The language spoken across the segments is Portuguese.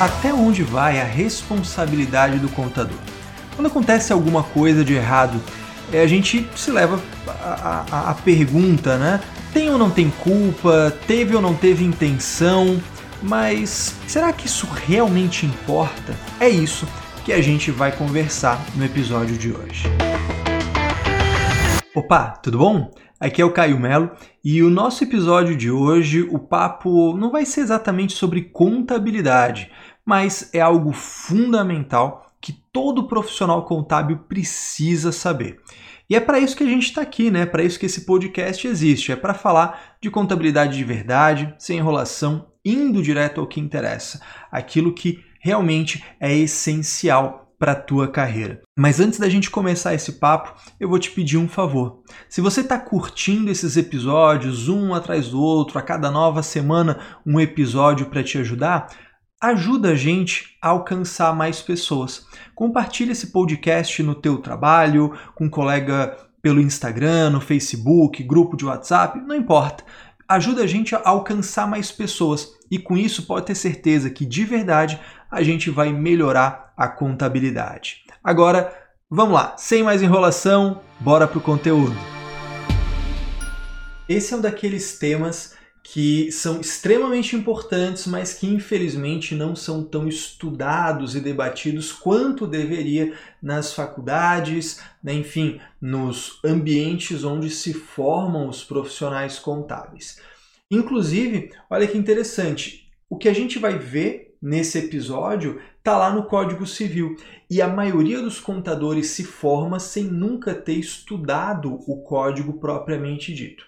Até onde vai a responsabilidade do contador? Quando acontece alguma coisa de errado, é, a gente se leva a pergunta, né? Tem ou não tem culpa? Teve ou não teve intenção? Mas será que isso realmente importa? É isso que a gente vai conversar no episódio de hoje. Opa, tudo bom? Aqui é o Caio Melo e o nosso episódio de hoje, o papo não vai ser exatamente sobre contabilidade, mas é algo fundamental que todo profissional contábil precisa saber. E é para isso que a gente está aqui, né? Para isso que esse podcast existe, é para falar de contabilidade de verdade, sem enrolação, indo direto ao que interessa, aquilo que realmente é essencial para a tua carreira. Mas antes da gente começar esse papo, eu vou te pedir um favor. Se você está curtindo esses episódios, um atrás do outro, a cada nova semana um episódio para te ajudar, ajuda a gente a alcançar mais pessoas. Compartilhe esse podcast no teu trabalho, com um colega pelo Instagram, no Facebook, grupo de WhatsApp, não importa. Ajuda a gente a alcançar mais pessoas e com isso pode ter certeza que de verdade a gente vai melhorar a contabilidade. Agora, vamos lá, sem mais enrolação, bora pro conteúdo. Esse é um daqueles temas que são extremamente importantes, mas que infelizmente não são tão estudados e debatidos quanto deveria nas faculdades, né, enfim, nos ambientes onde se formam os profissionais contábeis. Inclusive, olha que interessante, o que a gente vai ver nesse episódio está lá no Código Civil. E a maioria dos contadores se forma sem nunca ter estudado o código propriamente dito.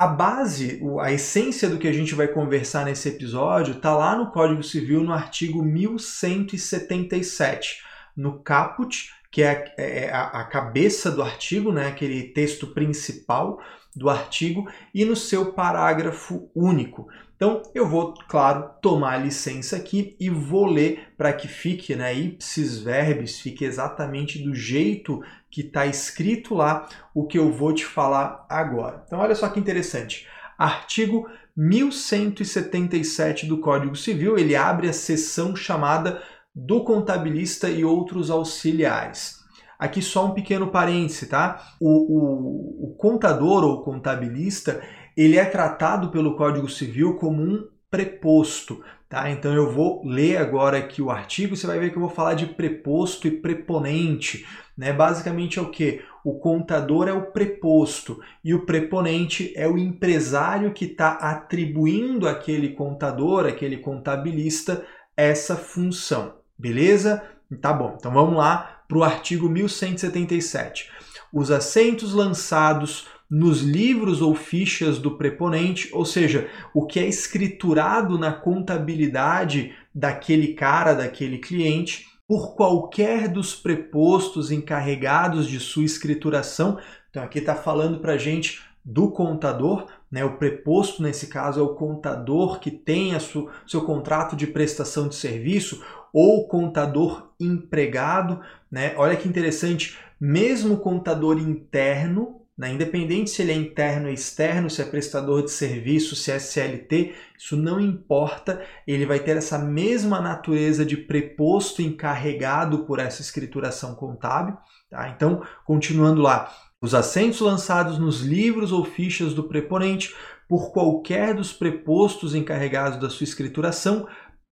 A base, a essência do que a gente vai conversar nesse episódio está lá no Código Civil, no artigo 1177, no caput, que é, é a, a cabeça do artigo, né, aquele texto principal do artigo, e no seu parágrafo único. Então eu vou, claro, tomar licença aqui e vou ler para que fique, né, ipsis verbis, fique exatamente do jeito que está escrito lá o que eu vou te falar agora. Então olha só que interessante. Artigo 1177 do Código Civil, ele abre a seção chamada do contabilista e outros auxiliares. Aqui só um pequeno parêntese, tá? O, o, o contador ou contabilista, ele é tratado pelo Código Civil como um preposto. Tá? Então eu vou ler agora aqui o artigo, você vai ver que eu vou falar de preposto e preponente. Né? Basicamente é o que? O contador é o preposto e o preponente é o empresário que está atribuindo àquele contador, aquele contabilista, essa função. Beleza? Tá bom, então vamos lá para o artigo 1177. Os assentos lançados nos livros ou fichas do preponente, ou seja, o que é escriturado na contabilidade daquele cara, daquele cliente, por qualquer dos prepostos encarregados de sua escrituração. Então aqui está falando para a gente do contador, né? O preposto nesse caso é o contador que tem a sua, seu contrato de prestação de serviço ou contador empregado, né? Olha que interessante, mesmo contador interno né? Independente se ele é interno ou externo, se é prestador de serviço, se é CLT, isso não importa, ele vai ter essa mesma natureza de preposto encarregado por essa escrituração contábil. Tá? Então, continuando lá, os assentos lançados nos livros ou fichas do preponente por qualquer dos prepostos encarregados da sua escrituração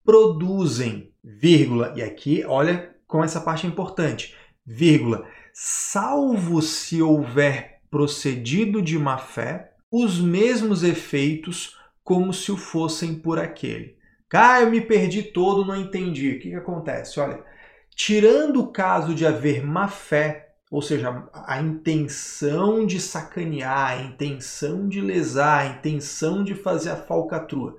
produzem, vírgula, e aqui olha como essa parte é importante, vírgula, salvo se houver procedido de má fé, os mesmos efeitos como se o fossem por aquele. Ah, eu me perdi todo, não entendi. O que, que acontece? Olha, tirando o caso de haver má fé, ou seja, a intenção de sacanear, a intenção de lesar, a intenção de fazer a falcatrua,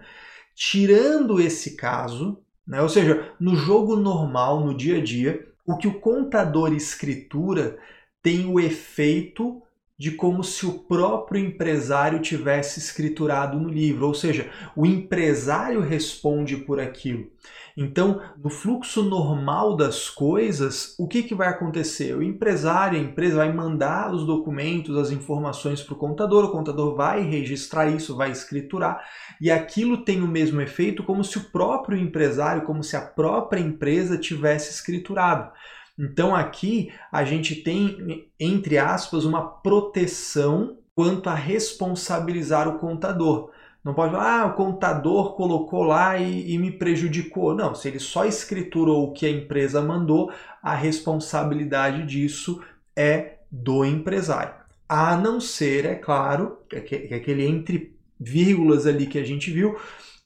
tirando esse caso, né, ou seja, no jogo normal, no dia a dia, o que o contador escritura tem o efeito de como se o próprio empresário tivesse escriturado no livro, ou seja, o empresário responde por aquilo. Então, no fluxo normal das coisas, o que, que vai acontecer? O empresário, a empresa vai mandar os documentos, as informações para o contador, o contador vai registrar isso, vai escriturar, e aquilo tem o mesmo efeito como se o próprio empresário, como se a própria empresa tivesse escriturado. Então aqui a gente tem, entre aspas, uma proteção quanto a responsabilizar o contador. Não pode falar, ah, o contador colocou lá e, e, me prejudicou. Não, se ele só escriturou o que a empresa mandou, a responsabilidade disso é do empresário. A não ser, é claro, que aquele entre vírgulas ali que a gente viu,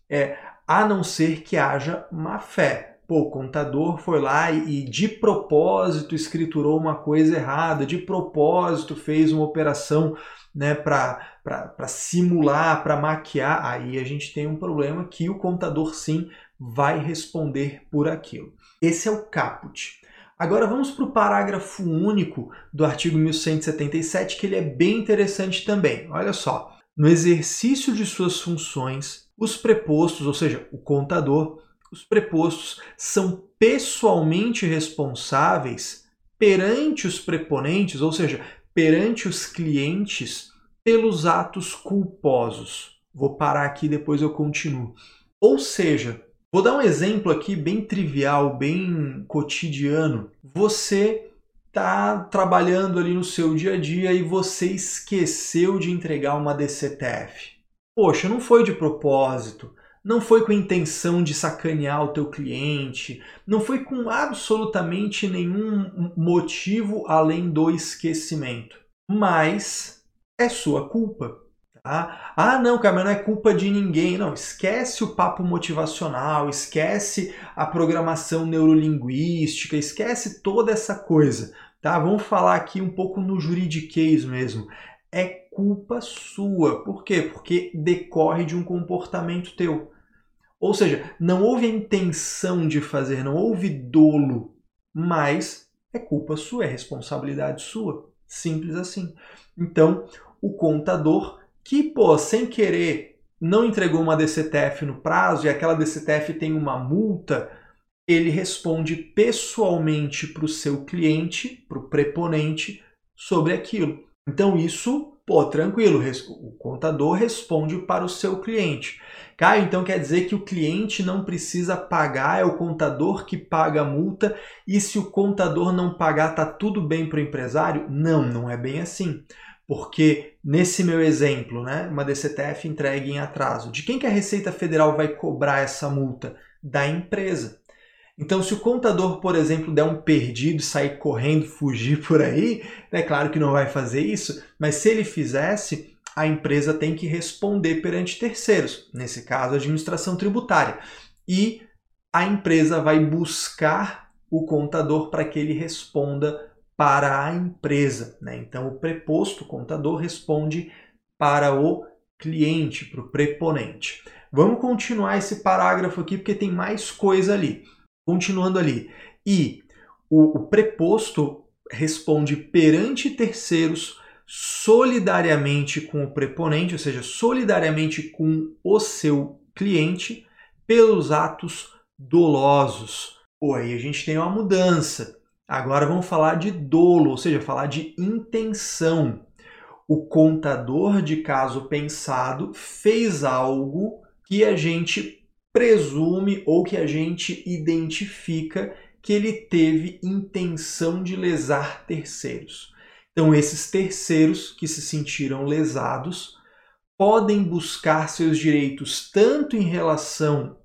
é a não ser que haja má fé. Pô, o contador foi lá e, e de propósito escriturou uma coisa errada, de propósito fez uma operação né, para simular, para maquiar, aí a gente tem um problema que o contador sim vai responder por aquilo. Esse é o caput. Agora vamos para o parágrafo único do artigo 1177, que ele é bem interessante também. Olha só. No exercício de suas funções, os prepostos, ou seja, o contador, os prepostos são pessoalmente responsáveis perante os preponentes, ou seja, perante os clientes, pelos atos culposos. Vou parar aqui depois eu continuo. Ou seja, vou dar um exemplo aqui bem trivial, bem cotidiano. Você está trabalhando ali no seu dia a dia e você esqueceu de entregar uma DCTF. Poxa, não foi de propósito não foi com a intenção de sacanear o teu cliente, não foi com absolutamente nenhum motivo além do esquecimento. Mas é sua culpa. Tá? Ah, não, cara, mas não é culpa de ninguém. Não, esquece o papo motivacional, esquece a programação neurolinguística, esquece toda essa coisa. Tá? Vamos falar aqui um pouco no juridiquês mesmo. É culpa sua. Por quê? Porque decorre de um comportamento teu. Ou seja, não houve a intenção de fazer, não houve dolo, mas é culpa sua, é responsabilidade sua. Simples assim. Então, o contador que, pô, sem querer não entregou uma DCTF no prazo e aquela DCTF tem uma multa, ele responde pessoalmente para o seu cliente, para o preponente, sobre aquilo. Então, isso, pô, tranquilo, o contador responde para o seu cliente. Caio, então quer dizer que o cliente não precisa pagar, é o contador que paga a multa, e se o contador não pagar, tá tudo bem para o empresário? Não, não é bem assim. Porque nesse meu exemplo, né, uma DCTF entregue em atraso, de quem que a Receita Federal vai cobrar essa multa? Da empresa. Então, se o contador, por exemplo, der um perdido, sair correndo, fugir por aí, é claro que não vai fazer isso, mas se ele fizesse, a empresa tem que responder perante terceiros, nesse caso, a administração tributária. E a empresa vai buscar o contador para que ele responda para a empresa. Né? Então, o preposto contador responde para o cliente, para o preponente. Vamos continuar esse parágrafo aqui porque tem mais coisa ali. Continuando ali. E o, o preposto responde perante terceiros solidariamente com o preponente, ou seja, solidariamente com o seu cliente, pelos atos dolosos. Pô, aí a gente tem uma mudança. Agora vamos falar de dolo, ou seja, falar de intenção. O contador de caso pensado fez algo que a gente presume ou que a gente identifica que ele teve intenção de lesar terceiros. Então, esses terceiros que se sentiram lesados podem buscar seus direitos tanto em relação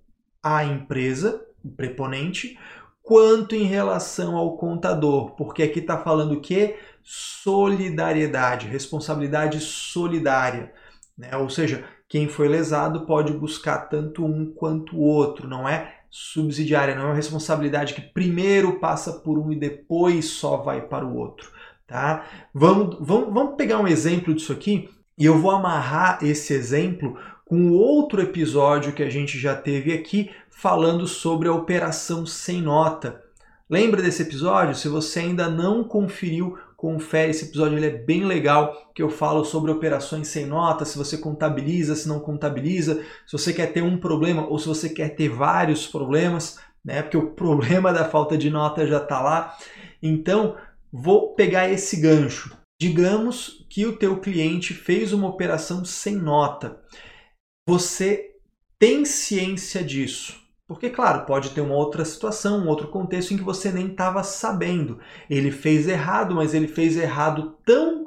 à empresa, o preponente, quanto em relação ao contador, porque aqui está falando o que? Solidariedade, responsabilidade solidária. Né? Ou seja, quem foi lesado pode buscar tanto um quanto o outro, não é subsidiária, não é uma responsabilidade que primeiro passa por um e depois só vai para o outro. Tá? Vamos, vamos, vamos pegar um exemplo disso aqui e eu vou amarrar esse exemplo com outro episódio que a gente já teve aqui falando sobre a operação sem nota. Lembra desse episódio? Se você ainda não conferiu, confere esse episódio, ele é bem legal, que eu falo sobre operações sem nota, se você contabiliza, se não contabiliza, se você quer ter um problema ou se você quer ter vários problemas, né? Porque o problema da falta de nota já está lá. Então, vou pegar esse gancho. Digamos que o teu cliente fez uma operação sem nota. Você tem ciência disso. Porque, claro, pode ter uma outra situação, um outro contexto em que você nem estava sabendo. Ele fez errado, mas ele fez errado tão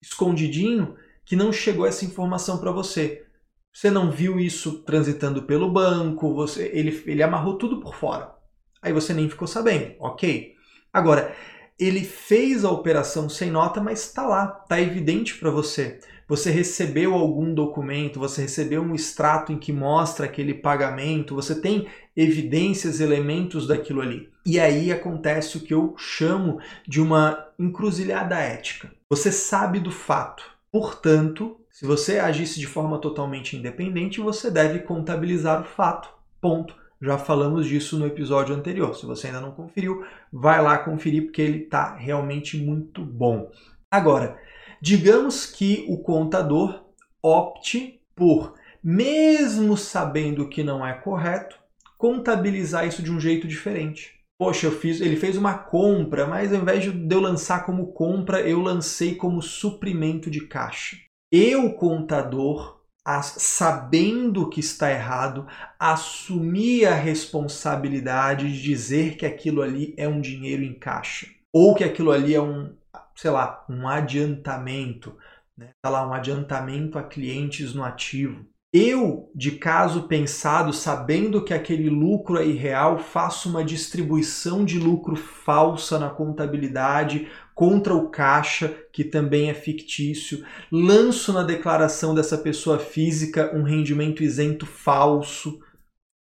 escondidinho que não chegou essa informação para você. Você não viu isso transitando pelo banco, você, ele, ele amarrou tudo por fora. Aí você nem ficou sabendo, ok? Agora, ele fez a operação sem nota, mas está lá, está evidente para você. Você recebeu algum documento, você recebeu um extrato em que mostra aquele pagamento, você tem evidências, elementos daquilo ali. E aí acontece o que eu chamo de uma encruzilhada ética. Você sabe do fato, portanto, se você agisse de forma totalmente independente, você deve contabilizar o fato. Ponto. Já falamos disso no episódio anterior. Se você ainda não conferiu, vai lá conferir porque ele está realmente muito bom. Agora, digamos que o contador opte por, mesmo sabendo que não é correto, contabilizar isso de um jeito diferente. Poxa, eu fiz, ele fez uma compra, mas ao invés de eu lançar como compra, eu lancei como suprimento de caixa. Eu, contador, sabendo que está errado, assumir a responsabilidade de dizer que aquilo ali é um dinheiro em caixa ou que aquilo ali é um, sei lá, um adiantamento, né? Tá lá um adiantamento a clientes no ativo. Eu, de caso pensado, sabendo que aquele lucro é irreal, faço uma distribuição de lucro falsa na contabilidade contra o caixa, que também é fictício, lanço na declaração dessa pessoa física um rendimento isento falso.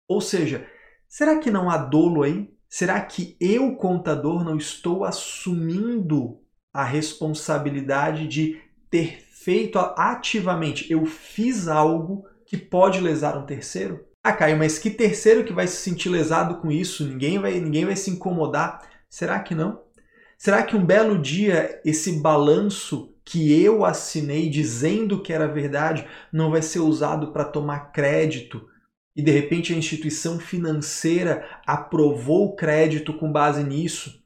Ou seja, será que não há dolo aí? Será que eu, contador, não estou assumindo a responsabilidade de ter feito ativamente? Eu fiz algo que pode lesar um terceiro? Ah, Caio, mas que terceiro que vai se sentir lesado com isso? Ninguém vai, ninguém vai se incomodar. Será que não? Será que um belo dia esse balanço que eu assinei dizendo que era verdade não vai ser usado para tomar crédito e de repente a instituição financeira aprovou o crédito com base nisso?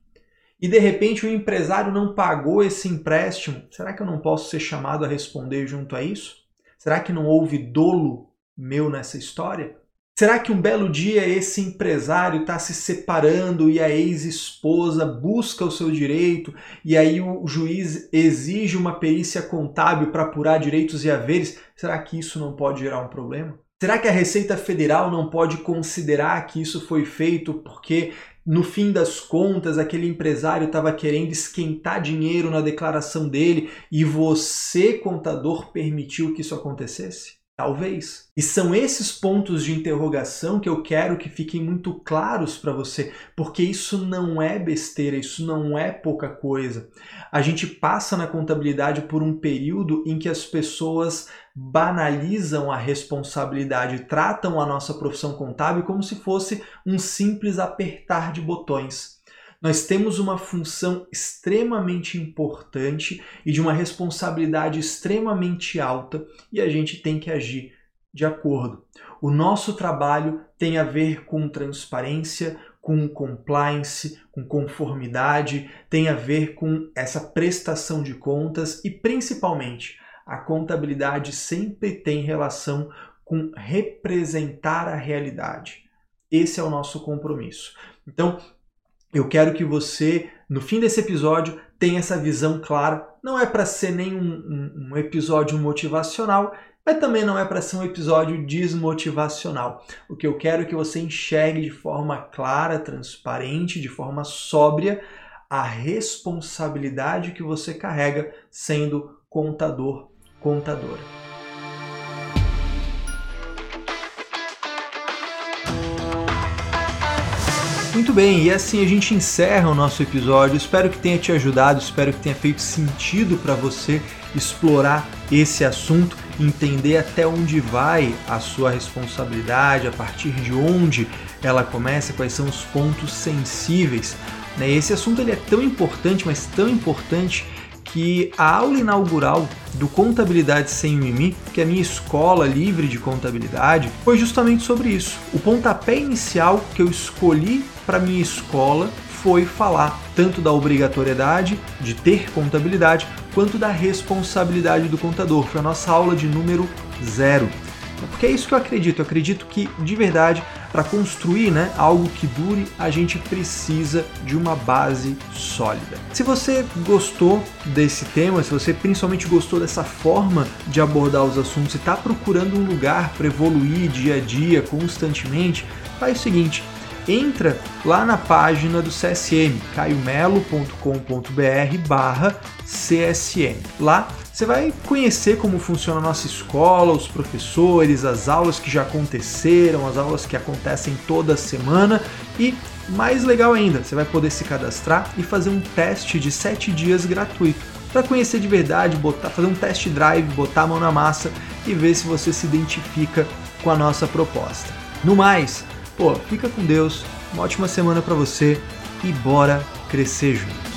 E de repente o empresário não pagou esse empréstimo? Será que eu não posso ser chamado a responder junto a isso? Será que não houve dolo meu nessa história? Será que um belo dia esse empresário está se separando e a ex-esposa busca o seu direito e aí o juiz exige uma perícia contábil para apurar direitos e haveres? Será que isso não pode gerar um problema? Será que a Receita Federal não pode considerar que isso foi feito porque no fim das contas, aquele empresário estava querendo esquentar dinheiro na declaração dele e você, contador, permitiu que isso acontecesse? Talvez. E são esses pontos de interrogação que eu quero que fiquem muito claros para você, porque isso não é besteira, isso não é pouca coisa. A gente passa na contabilidade por um período em que as pessoas banalizam a responsabilidade, tratam a nossa profissão contábil como se fosse um simples apertar de botões. Nós temos uma função extremamente importante e de uma responsabilidade extremamente alta e a gente tem que agir de acordo. O nosso trabalho tem a ver com transparência, com compliance, com conformidade, tem a ver com essa prestação de contas e principalmente a contabilidade sempre tem relação com representar a realidade. Esse é o nosso compromisso. Então, eu quero que você, no fim desse episódio, tenha essa visão clara. Não é para ser nem um, um, um, episódio motivacional, mas também não é para ser um episódio desmotivacional. O que eu quero é que você enxergue de forma clara, transparente, de forma sóbria, a responsabilidade que você carrega sendo contador contadora. Muito bem, e assim a gente encerra o nosso episódio. Espero que tenha te ajudado, espero que tenha feito sentido para você explorar esse assunto, entender até onde vai a sua responsabilidade, a partir de onde ela começa, quais são os pontos sensíveis Né? Esse assunto ele é tão importante, mas tão importante que a aula inaugural do Contabilidade Sem Mimi, que é a minha escola livre de contabilidade, foi justamente sobre isso. O pontapé inicial que eu escolhi para minha escola foi falar tanto da obrigatoriedade de ter contabilidade quanto da responsabilidade do contador. Foi a nossa aula de número zero. Porque é isso que eu acredito. Eu acredito que, de verdade, para construir né, algo que dure, a gente precisa de uma base sólida. Se você gostou desse tema, se você principalmente gostou dessa forma de abordar os assuntos e está procurando um lugar para evoluir dia a dia, constantemente, faz o seguinte entra lá na página do CSM, caiomelo.com.br barra CSM. Lá você vai conhecer como funciona a nossa escola, os professores, as aulas que já aconteceram, as aulas que acontecem toda semana e mais legal ainda, você vai poder se cadastrar e fazer um teste de 7 dias gratuito para conhecer de verdade, botar, fazer um test drive, botar a mão na massa e ver se você se identifica com a nossa proposta. No mais, pô, fica com Deus, uma ótima semana para você e bora crescer juntos.